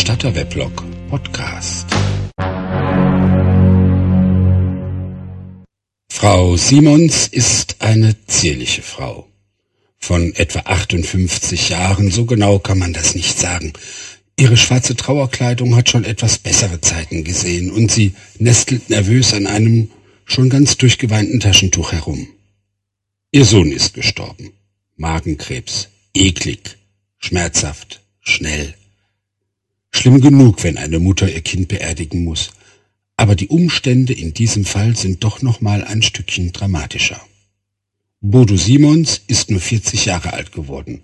Bestatter Weblog Podcast. Frau Simons ist eine zierliche Frau. Von etwa 58 Jahren, so genau kann man das nicht sagen. Ihre schwarze Trauerkleidung hat schon etwas bessere Zeiten gesehen und sie nestelt nervös an einem schon ganz durchgeweinten Taschentuch herum. Ihr Sohn ist gestorben. Magenkrebs. Eklig. Schmerzhaft. Schnell. Schlimm genug, wenn eine Mutter ihr Kind beerdigen muss. Aber die Umstände in diesem Fall sind doch noch mal ein Stückchen dramatischer. Bodo Simons ist nur 40 Jahre alt geworden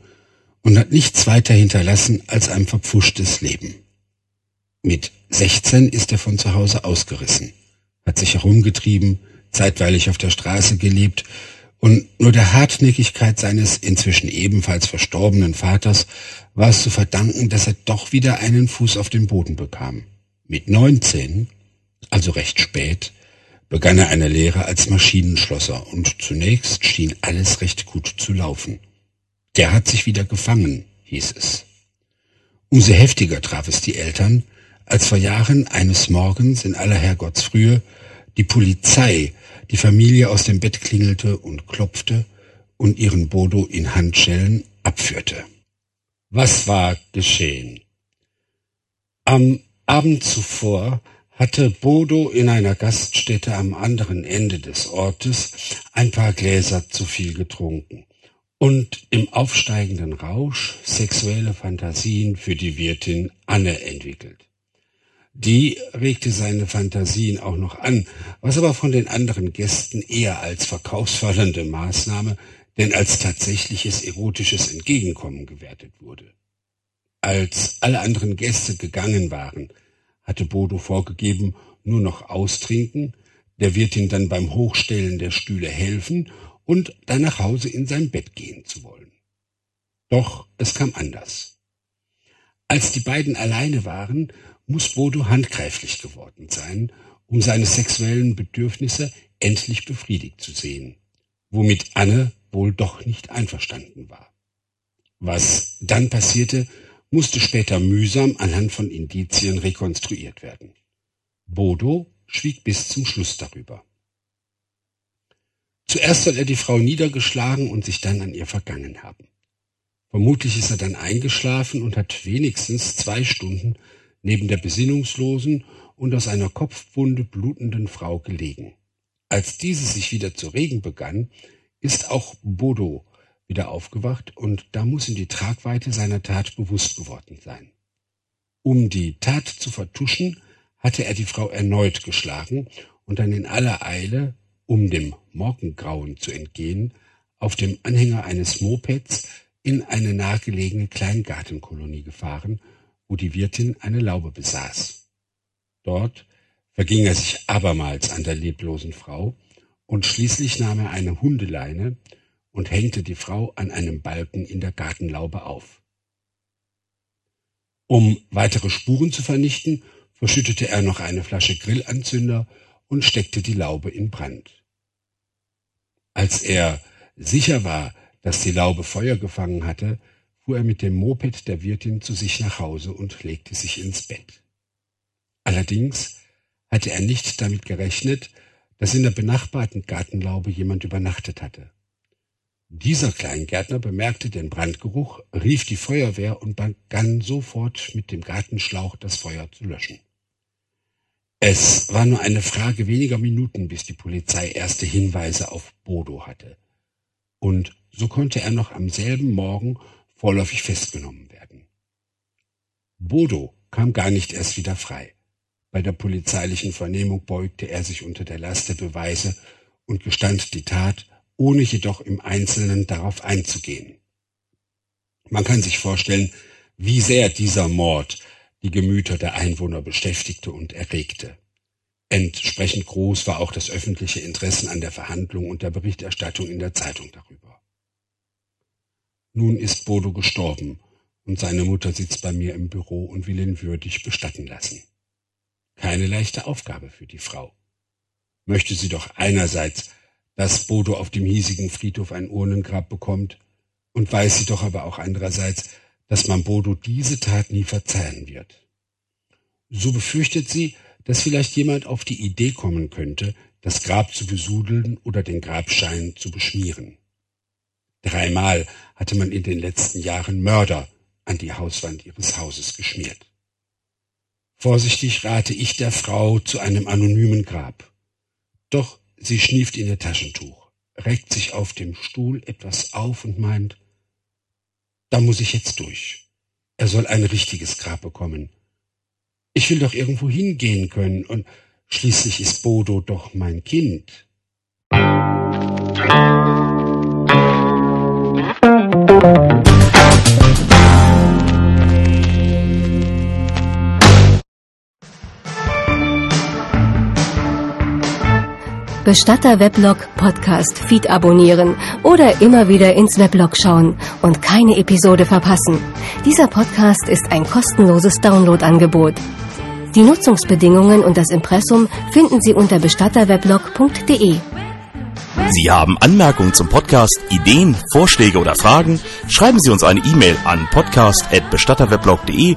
und hat nichts weiter hinterlassen als ein verpfuschtes Leben. Mit 16 ist er von zu Hause ausgerissen hat sich herumgetrieben, zeitweilig auf der Straße gelebt und nur der Hartnäckigkeit seines inzwischen ebenfalls verstorbenen Vaters war es zu verdanken, dass er doch wieder einen Fuß auf den Boden bekam. Mit 19, also recht spät, begann er eine Lehre als Maschinenschlosser und zunächst schien alles recht gut zu laufen. Der hat sich wieder gefangen, hieß es. Umso heftiger traf es die Eltern, als vor Jahren eines Morgens in aller Herrgottsfrühe die Polizei die Familie aus dem Bett klingelte und klopfte und ihren Bodo in Handschellen abführte. Was war geschehen? Am Abend zuvor hatte Bodo in einer Gaststätte am anderen Ende des Ortes ein paar Gläser zu viel getrunken und im aufsteigenden Rausch sexuelle Fantasien für die Wirtin Anne entwickelt. Die regte seine Fantasien auch noch an, was aber von den anderen Gästen eher als verkaufsfördernde Maßnahme denn als tatsächliches erotisches Entgegenkommen gewertet wurde. Als alle anderen Gäste gegangen waren, hatte Bodo vorgegeben, nur noch austrinken, der Wirtin dann beim Hochstellen der Stühle helfen und dann nach Hause in sein Bett gehen zu wollen. Doch es kam anders. Als die beiden alleine waren, muss Bodo handgreiflich geworden sein, um seine sexuellen Bedürfnisse endlich befriedigt zu sehen, womit Anne wohl doch nicht einverstanden war. Was dann passierte, musste später mühsam anhand von Indizien rekonstruiert werden. Bodo schwieg bis zum Schluss darüber. Zuerst soll er die Frau niedergeschlagen und sich dann an ihr vergangen haben. Vermutlich ist er dann eingeschlafen und hat wenigstens zwei Stunden neben der besinnungslosen und aus einer Kopfwunde blutenden Frau gelegen. Als diese sich wieder zu regen begann, ist auch Bodo wieder aufgewacht und da muss ihm die Tragweite seiner Tat bewusst geworden sein. Um die Tat zu vertuschen, hatte er die Frau erneut geschlagen und dann in aller Eile, um dem Morgengrauen zu entgehen, auf dem Anhänger eines Mopeds in eine nahegelegene Kleingartenkolonie gefahren wo die Wirtin eine Laube besaß. Dort verging er sich abermals an der leblosen Frau, und schließlich nahm er eine Hundeleine und hängte die Frau an einem Balken in der Gartenlaube auf. Um weitere Spuren zu vernichten, verschüttete er noch eine Flasche Grillanzünder und steckte die Laube in Brand. Als er sicher war, dass die Laube Feuer gefangen hatte, fuhr er mit dem Moped der Wirtin zu sich nach Hause und legte sich ins Bett. Allerdings hatte er nicht damit gerechnet, dass in der benachbarten Gartenlaube jemand übernachtet hatte. Dieser Kleingärtner bemerkte den Brandgeruch, rief die Feuerwehr und begann sofort mit dem Gartenschlauch das Feuer zu löschen. Es war nur eine Frage weniger Minuten, bis die Polizei erste Hinweise auf Bodo hatte. Und so konnte er noch am selben Morgen vorläufig festgenommen werden. Bodo kam gar nicht erst wieder frei. Bei der polizeilichen Vernehmung beugte er sich unter der Last der Beweise und gestand die Tat, ohne jedoch im Einzelnen darauf einzugehen. Man kann sich vorstellen, wie sehr dieser Mord die Gemüter der Einwohner beschäftigte und erregte. Entsprechend groß war auch das öffentliche Interesse an der Verhandlung und der Berichterstattung in der Zeitung darüber. Nun ist Bodo gestorben und seine Mutter sitzt bei mir im Büro und will ihn würdig bestatten lassen. Keine leichte Aufgabe für die Frau. Möchte sie doch einerseits, dass Bodo auf dem hiesigen Friedhof ein Urnengrab bekommt, und weiß sie doch aber auch andererseits, dass man Bodo diese Tat nie verzeihen wird. So befürchtet sie, dass vielleicht jemand auf die Idee kommen könnte, das Grab zu besudeln oder den Grabschein zu beschmieren. Dreimal hatte man in den letzten Jahren Mörder an die Hauswand ihres Hauses geschmiert. Vorsichtig rate ich der Frau zu einem anonymen Grab. Doch sie schnieft in ihr Taschentuch, reckt sich auf dem Stuhl etwas auf und meint, da muss ich jetzt durch. Er soll ein richtiges Grab bekommen. Ich will doch irgendwo hingehen können und schließlich ist Bodo doch mein Kind. Bestatter Weblog Podcast Feed abonnieren oder immer wieder ins Weblog schauen und keine Episode verpassen. Dieser Podcast ist ein kostenloses Downloadangebot. Die Nutzungsbedingungen und das Impressum finden Sie unter bestatterweblog.de. Sie haben Anmerkungen zum Podcast, Ideen, Vorschläge oder Fragen? Schreiben Sie uns eine E-Mail an podcast@bestatterweblog.de